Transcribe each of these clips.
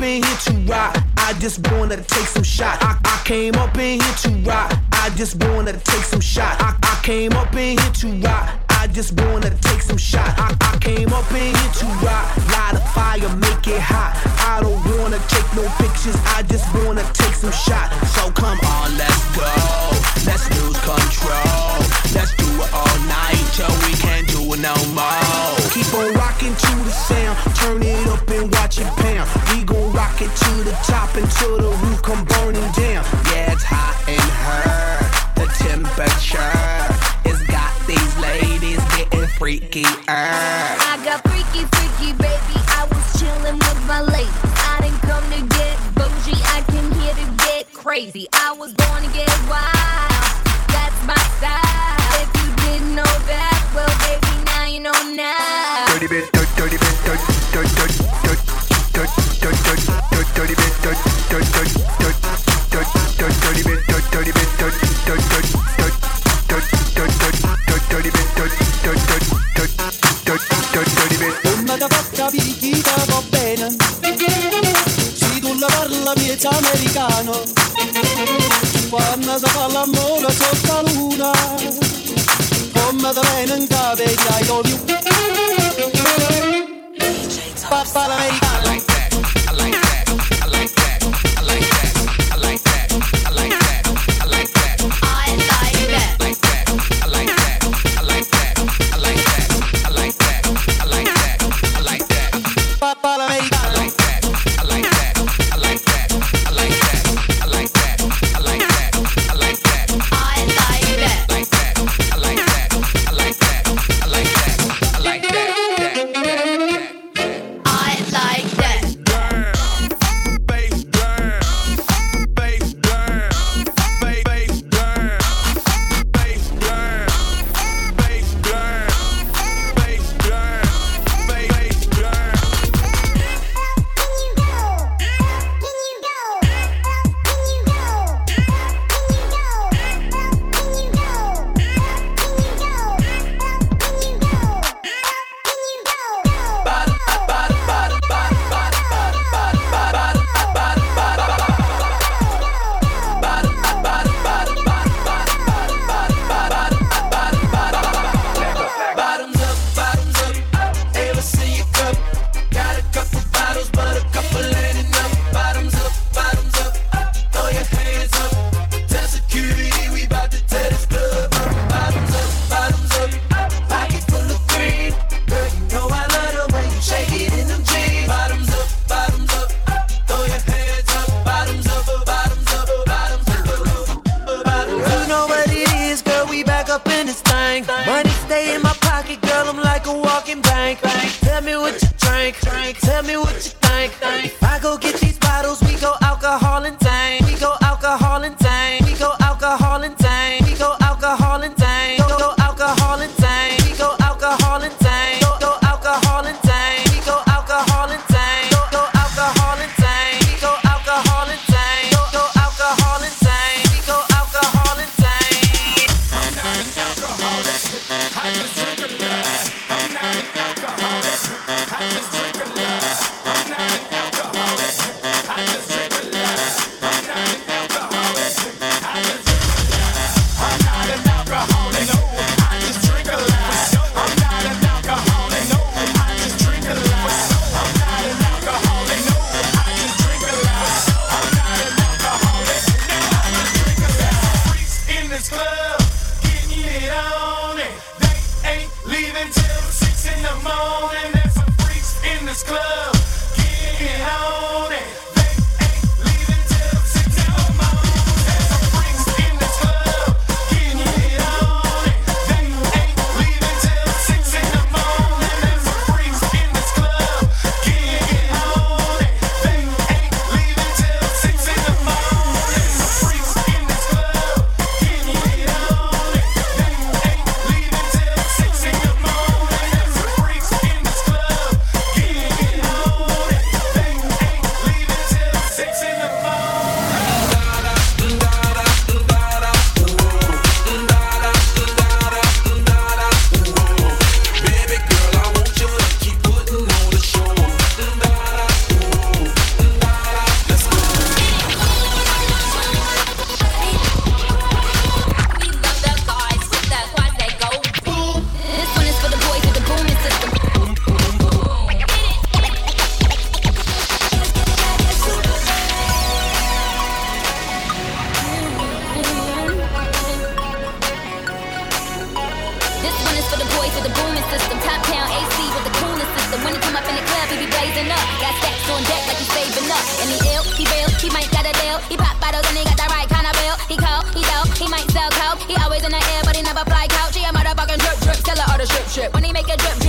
up in here to rock. I just wanna take some shot. I, I came up in here to rock. I just wanna take some shot. I, I came up in here to rock. I just wanna take some shot. I, I came up in here to rock. Light a fire, make it hot. I don't wanna take no pictures. I just wanna take some shot. So come on, let's go. Let's lose control. Let's do it all night till we can't do it no more. Keep on rocking to the sound, turn it up and watch it pound. We gon' rock it to the top until the roof come burning down. Yeah, it's hot in her. The temperature has got these ladies getting freaky. Ah. I got freaky, freaky, baby. I was chilling with my lady. I didn't come to get bougie. I came here to get crazy. I was born to get wild. That's my style. If you didn't know that, well, baby, now you know now. Dirty bit, dirty, dirty bit, dirty, dirty, dirty, dirty, dirty, dirty. Parla americano. Quando si fa l'amore sotto la luna Come da bene in capo e I love you Papà l'americano When he make a drip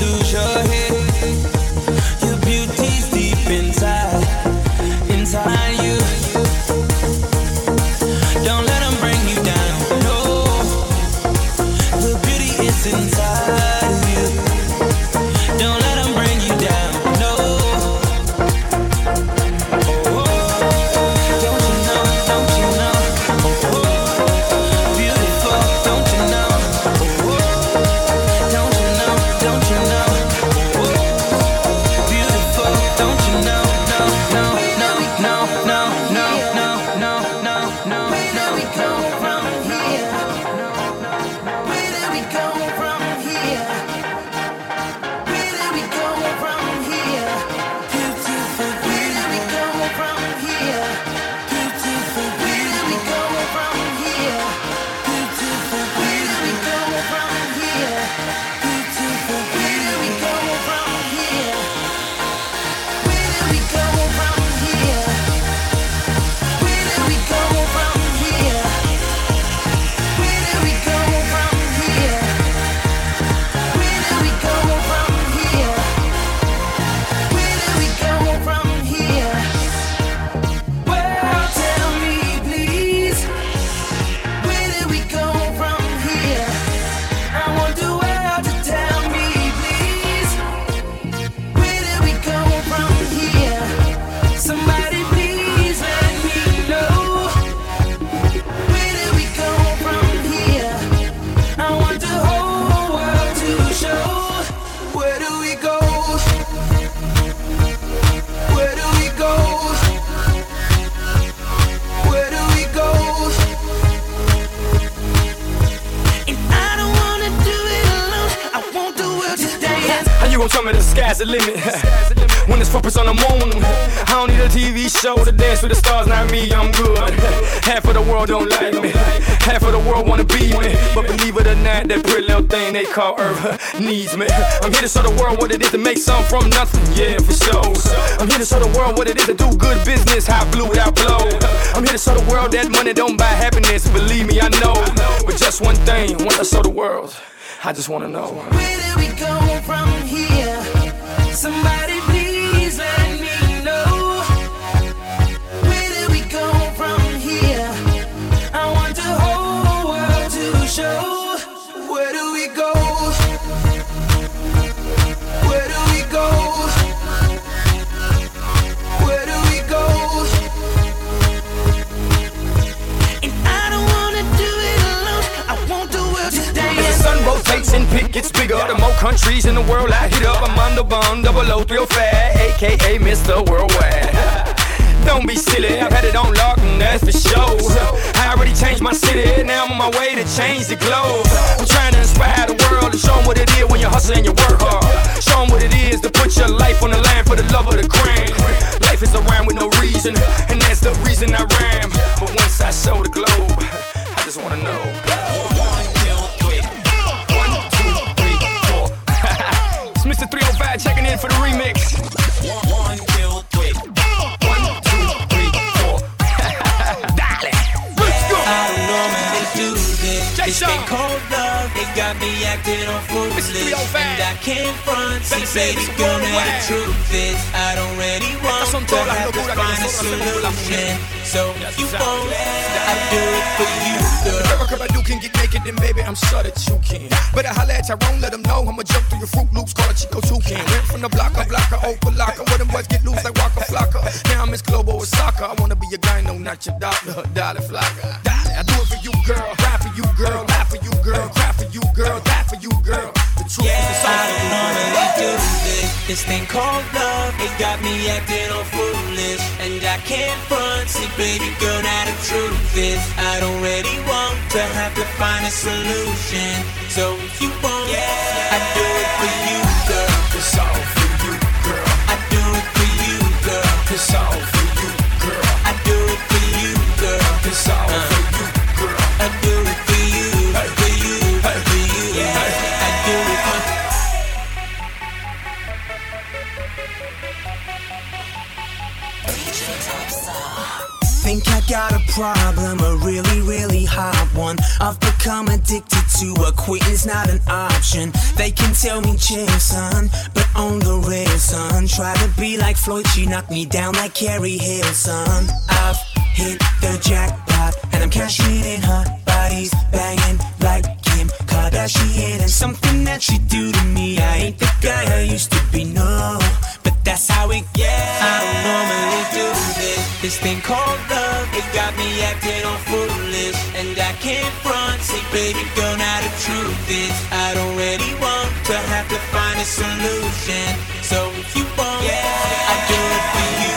lose your sky's the limit? when it's footprints on the moon, I don't need a TV show to dance with the stars. Not me, I'm good. Half of the world don't like me, half of the world wanna be me. But believe it or not, that pretty little thing they call Earth needs me. I'm here to show the world what it is to make something from nothing. Yeah, for sure. I'm here to show the world what it is to do good business, how blue without blow. I'm here to show the world that money don't buy happiness. Believe me, I know. But just one thing, once I show the world, I just wanna know. Where we from here? Show. Rotates and pit gets bigger, the more countries in the world I hit up. I'm on the bond, double O, real oh fat, aka Mr. Worldwide. Don't be silly, I've had it on lock, and that's for sure. I already changed my city, now I'm on my way to change the globe. I'm trying to inspire the world and show 'em what it is when you hustle and you work hard. Show 'em what it is to put your life on the line for the love of the crown. Life is a rhyme with no reason, and that's the reason I rhyme. But once I show the globe, I just wanna know. Mr. 305 checking in for the remix. One, two, three. One, two, three, four. Dale. Let's go. I don't normally do this. Jay It's Sean. been cold love, they got me acting all foolish. 305. And I can't front, see, baby, girl, now the truth is, I don't really want to have to find a nosotros hacemos por solution. So if you won't, I do it for you, girl. Every crib I do can get naked, then baby, I'm sure that you can. Better holla at Tyrone, let him know I'ma jump through your Froot Loops, call it Chico Toucan. Went from the blocker, blocker, over locker, where them boys get loose like Waka Flocka. Now I'm Miss Global with soccer. I wanna be your guy, no, not your doctor, Dolly Flocker. I do it for you, girl, rap for you, girl, laugh for you, girl, cry you, girl, die for you, girl. The truth Yeah, is I don't normally do this. This thing called love, it got me acting all foolish. And I can't front, see, baby girl, now the truth is, I don't really want to have to find a solution. So if you want, I do it for you, girl. It's all for you, girl. I do it for you, girl. It's all for you, girl. I do it for you, girl. It's all for uh. you, got a problem, a really, really hot one. I've become addicted to a quitting's not an option. They can tell me chill, son, but on the real, son. Try to be like Floyd, she knocked me down like Carrie Hill, son. I've hit the jackpot, and I'm cashing in her bodies, banging like Kim Kardashian. And something that she do to me, I ain't the guy I used to be, no. But that's how it, yeah. I don't normally do this. This thing called love, it got me acting all foolish. And I can't front, say, baby girl, now the truth is, I don't really want to have to find a solution. So if you want, yeah. I do it for you,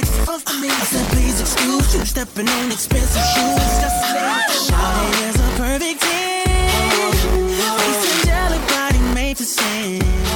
it's fun for me. I said, please excuse you, stepping on expensive shoes. Just Shawty is a perfect 10. Piece angelic body made to sin.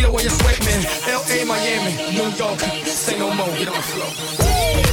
feel when you're sweating. LA, Miami, New York, say no more, get on the floor.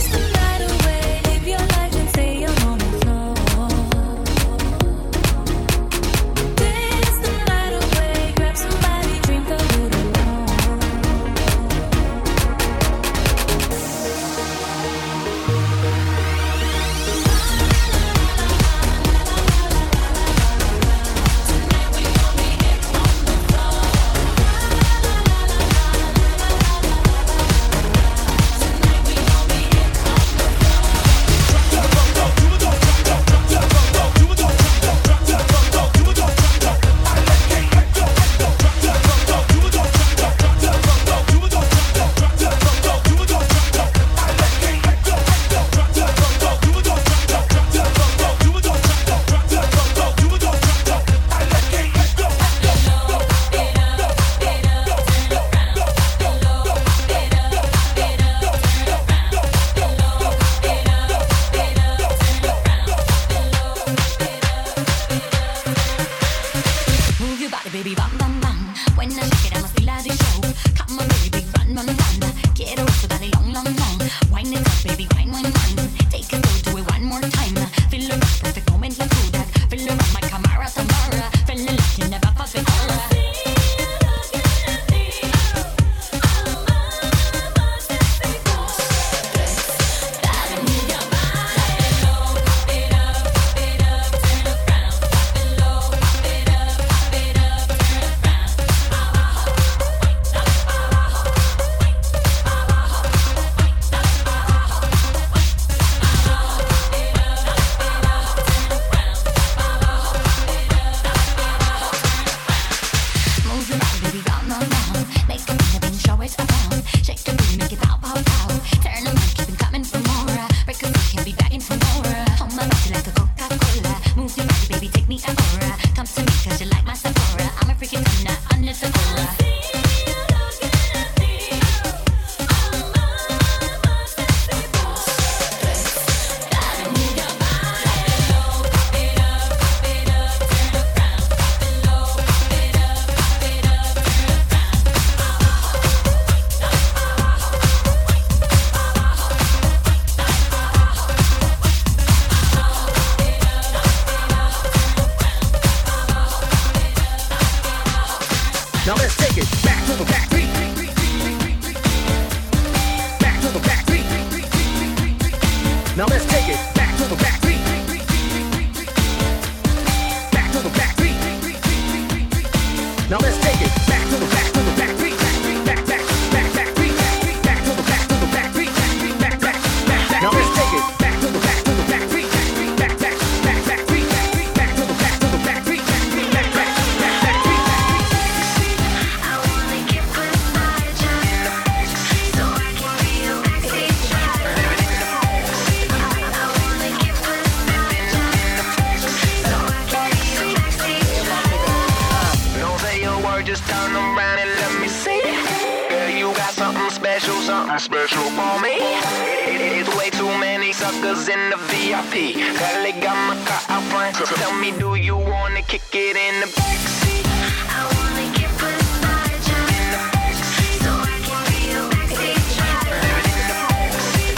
Tell me, do you wanna kick it in the backseat? I wanna get beside you, so I can be your backseat driver.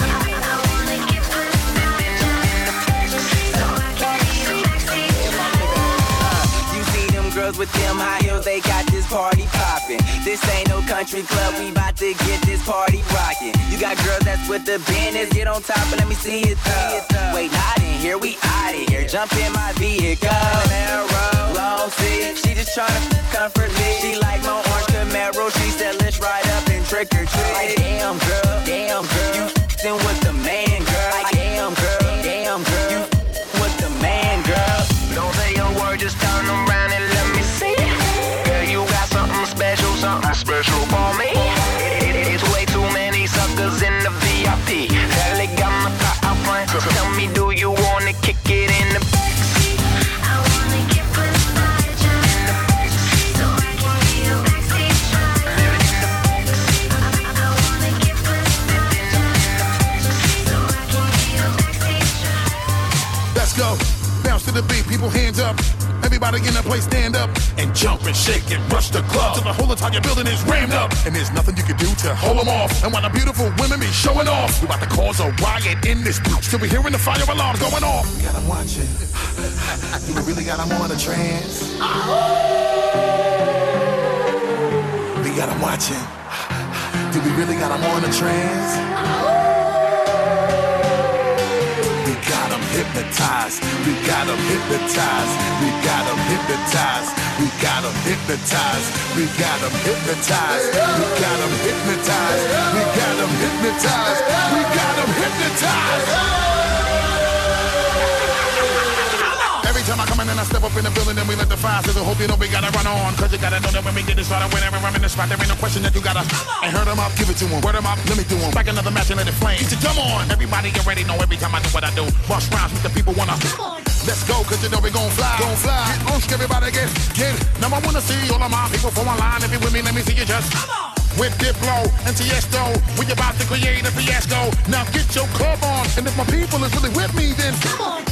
I wanna get beside you, so I can be your backseat driver. You see them girls with them high heels, they got this party poppin'. This ain't no country club, we bout to get this party rockin'. You got girls that's with the business, get on top and let me see it up. Wait, not in here, we out of here. Jump in my vehicle. Camaro, long seat. She just tryna comfort me. She like my orange Camaro, she said let's ride up and trick or treat. Like damn girl, damn girl, you f***ing with the man, girl. Like damn girl, damn girl, you special for me. It- it- It's way too many suckers in the VIP. Hell, got my car out front. Tell me, do you wanna to the beat, people hands up. Everybody in the place stand up and jump and shake and rush the club till the whole entire building is rammed up. And there's nothing you can do to hold them off. And while the beautiful women be showing off, we about to cause a riot in this bitch. Till we hearing the fire alarm going off. We got 'em watching. You really got 'em on a trance. We got 'em watching. Do we really got 'em on a trance? Hypnotized. We got 'em hypnotized. We got 'em hypnotized. We got 'em hypnotized. We got 'em hypnotized. We got 'em hypnotized. Building and we let the fire sizzle, hope you know we gotta run on. Cause you gotta know that when we get this started, whenever I'm in the spot, there ain't no question that you gotta. I heard 'em up, give it to 'em. Word 'em up, let me do do 'em. Back another match and let it flame. Get your drum on. Everybody already know every time I do what I do. Bust rhymes with the people wanna. Come on. Let's go, cause you know we gon' fly. Gon' fly. Get on, everybody get, get. Now I wanna see all of my people from online. If you with me, let me see you just. Come on With Diplo and Tiesto, we about to create a fiasco. Now get your club on, and if my people is really with me, then come on.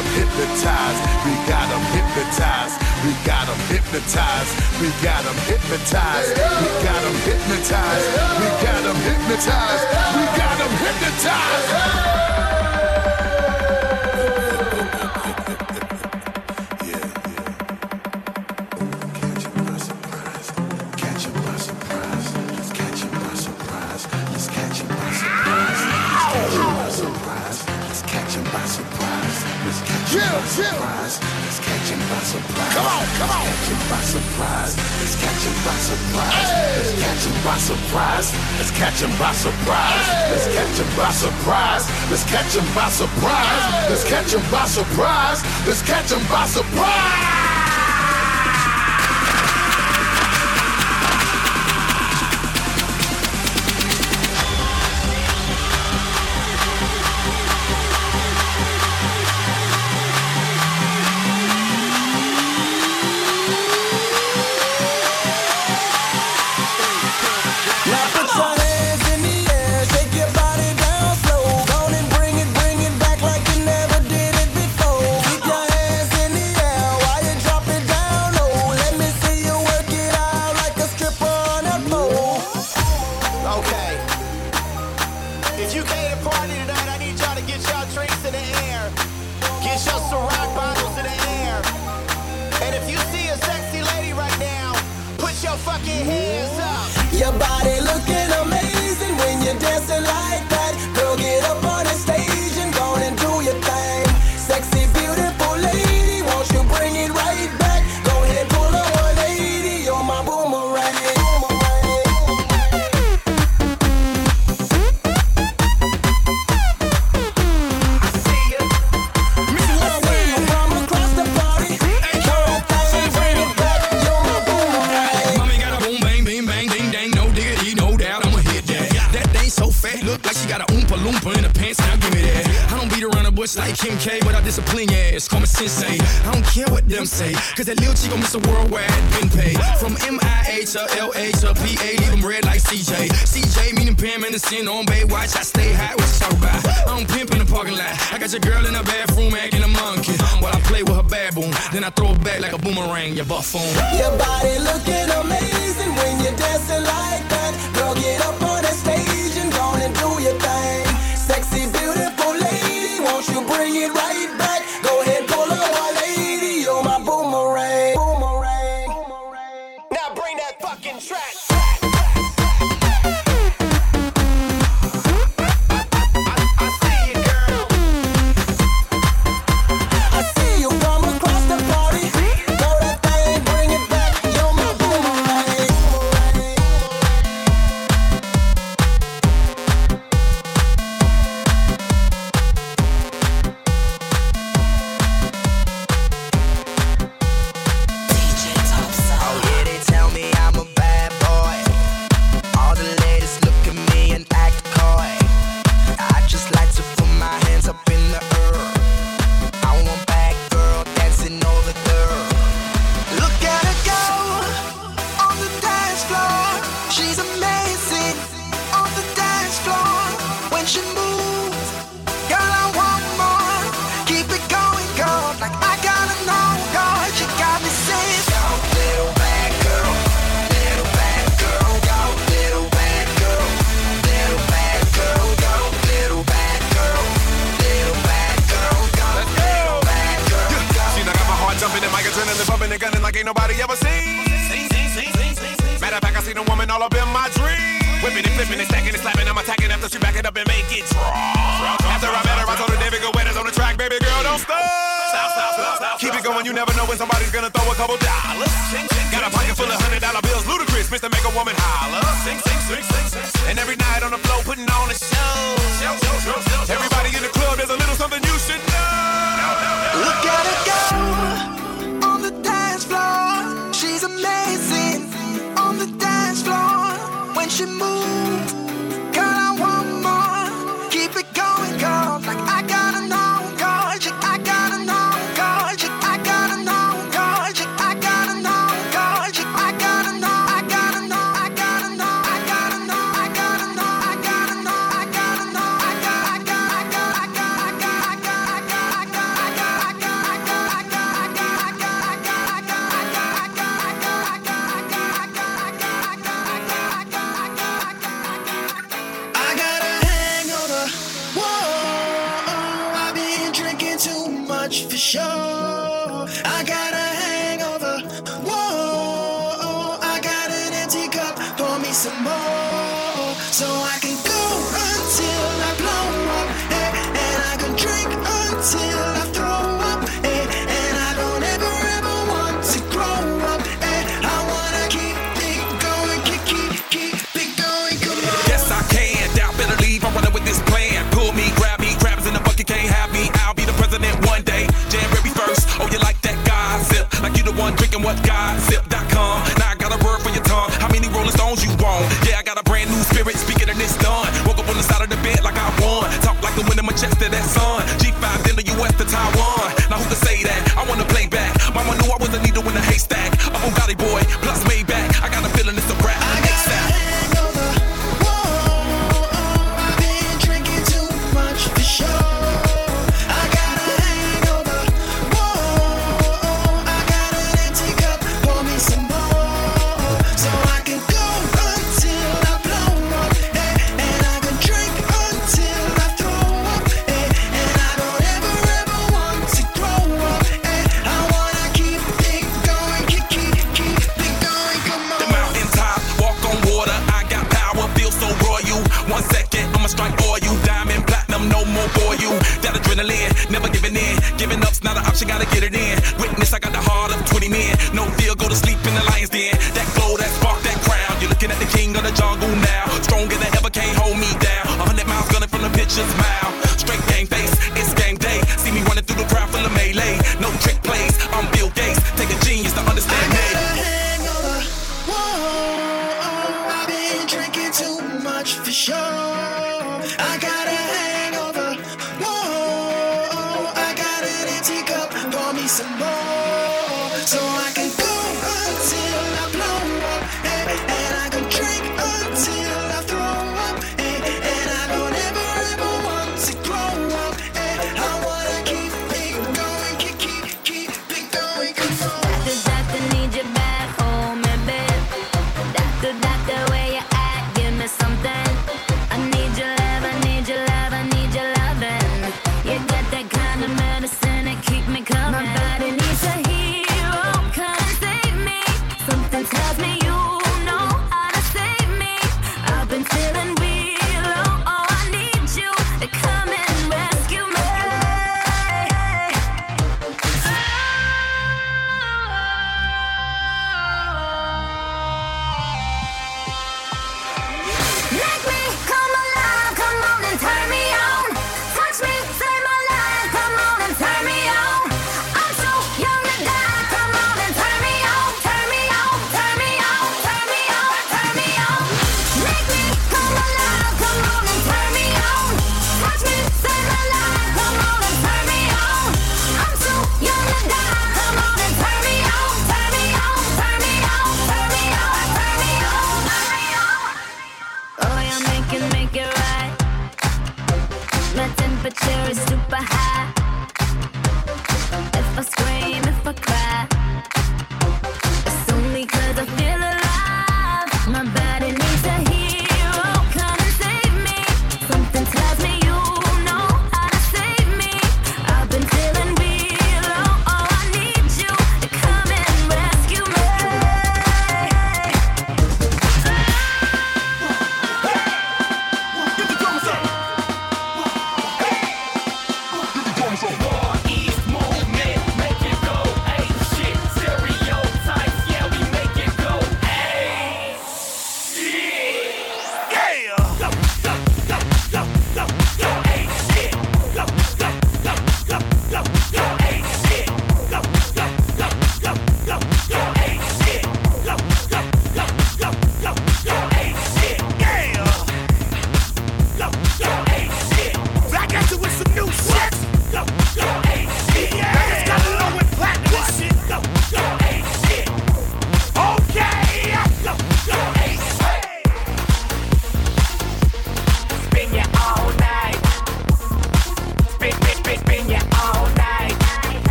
We got 'em hypnotized. We got 'em hypnotized. We got 'em hypnotized. We got 'em hypnotized. We got 'em hypnotized. We got 'em hypnotized. We got 'em hypnotized. Let's catch him by surprise. Come on, come on. Let's catch him by surprise. Let's catch him by surprise. Let's catch him by surprise. Let's catch him by surprise. Let's catch him by surprise. Let's catch him by surprise. Let's catch him by surprise. Let's catch him by surprise. Get it in.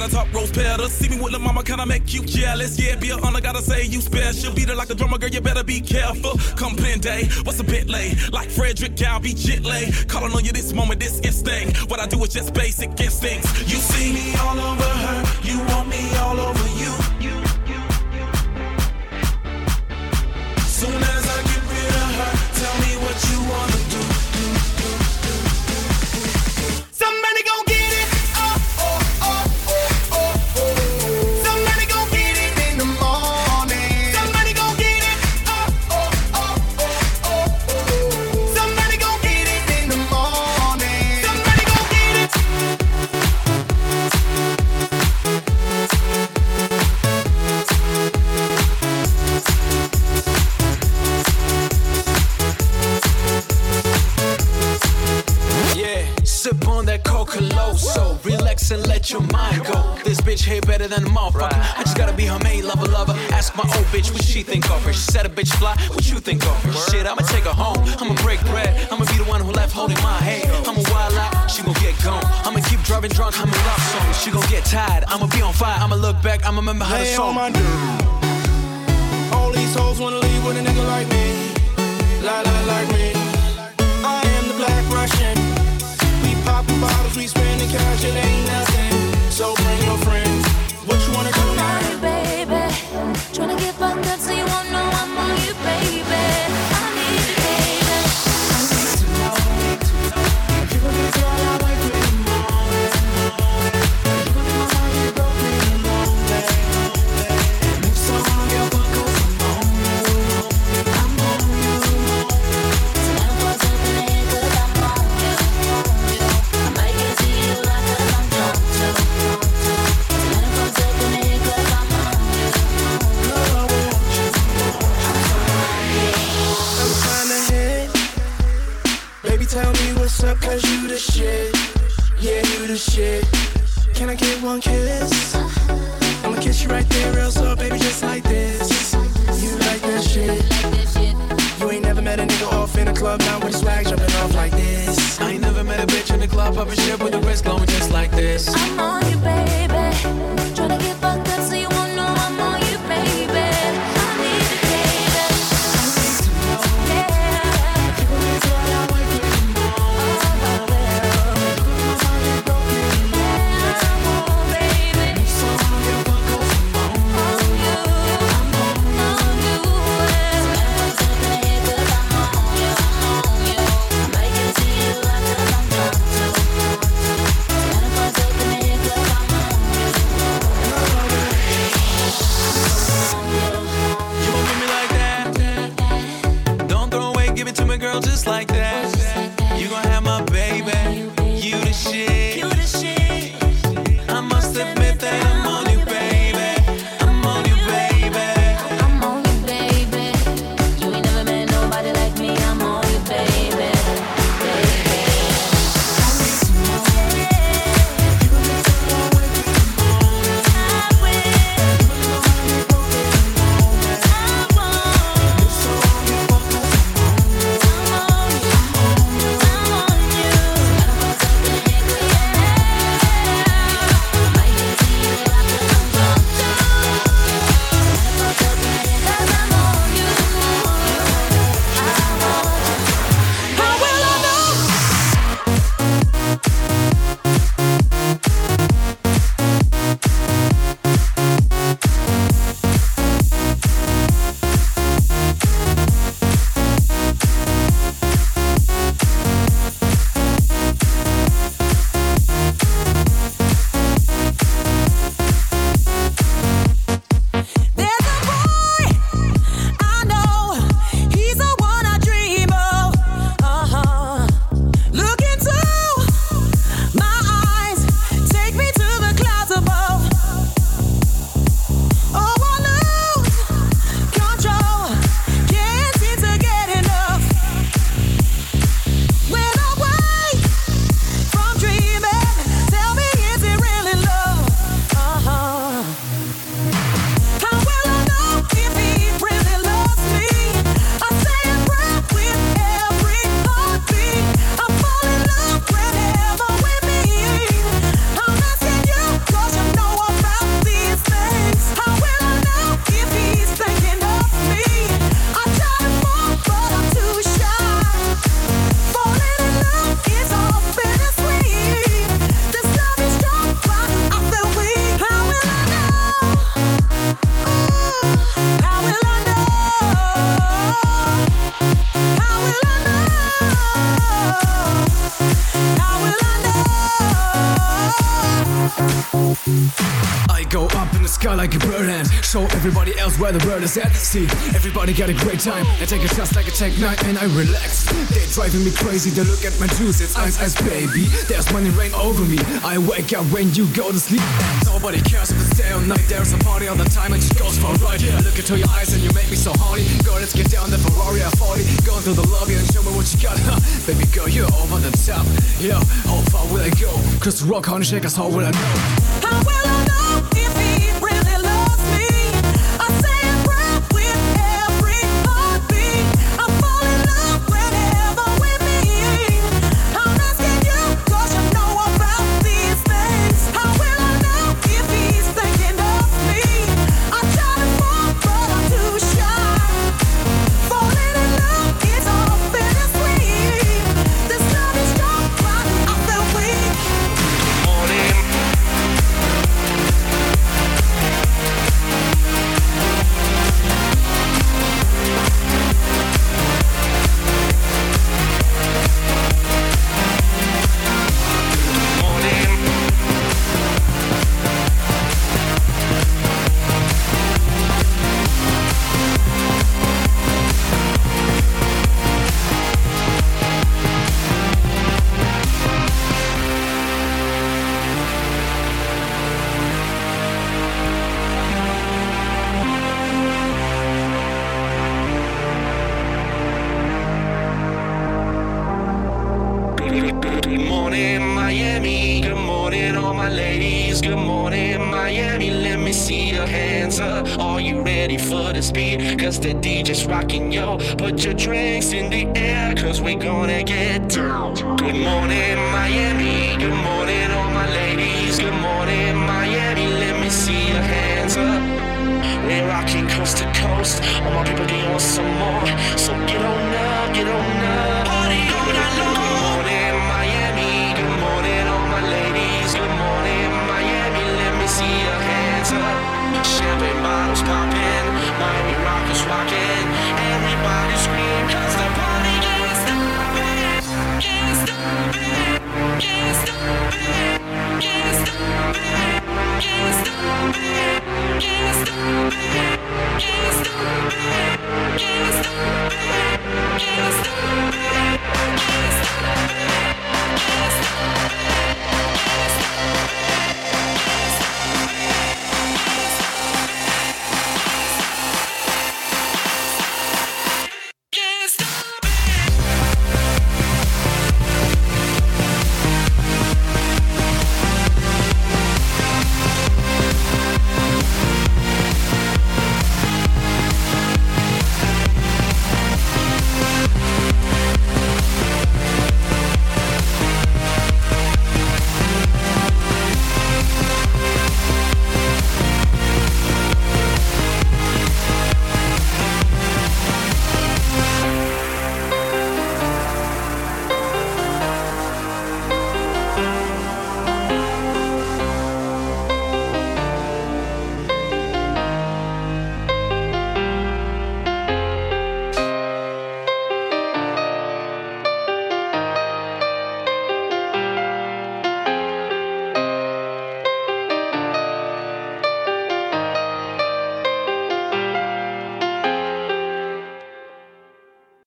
got a top rose petals. See me with the mama, can I make you jealous? Yeah, be a honor, gotta say you special. Beat her like a drummer, girl, you better be careful. Come pen day, what's a bit late? Like Frederick, Gal, be jitlay. Calling on you this moment, this instinct. What I do is just basic instincts. You see me all over her, you want me all over you. hit better than a motherfucker. Right. I just gotta be her main lover, lover. Ask my old bitch what she think of her. She said a bitch fly, what you think of her? Shit, I'ma take her home. I'ma break bread. I'ma be the one who left holding my hand. I'ma wild out, she gon' get gone. I'ma keep driving drunk, I'ma love song. She gon' get tired, I'ma be on fire. I'ma look back, I'ma remember how the song. All these hoes wanna leave with a nigga like me. La la like me. I am the black Russian. We poppin' bottles, we spendin' cash, it ain't nothing. So bring your friends. Trying to get back that's so you want where the world is at See, Everybody got a great time. I take a shot like a check night and I relax. They're driving me crazy. They look at my juice. It's ice, ice, baby. There's money rain over me. I wake up when you go to sleep. Nobody cares if it's day or night. There's a party all the time. It just goes for a ride. Yeah. Look into your eyes and you make me so horny. Girl, let's get down the Ferrari F40. Go into the lobby and show me what you got. Huh. Baby girl, you're over the top. Yo, how far will I go? Cause rock, honey, shakers, how will I know? How will I know? Can't stop it. Can't stop it. Can't stop it.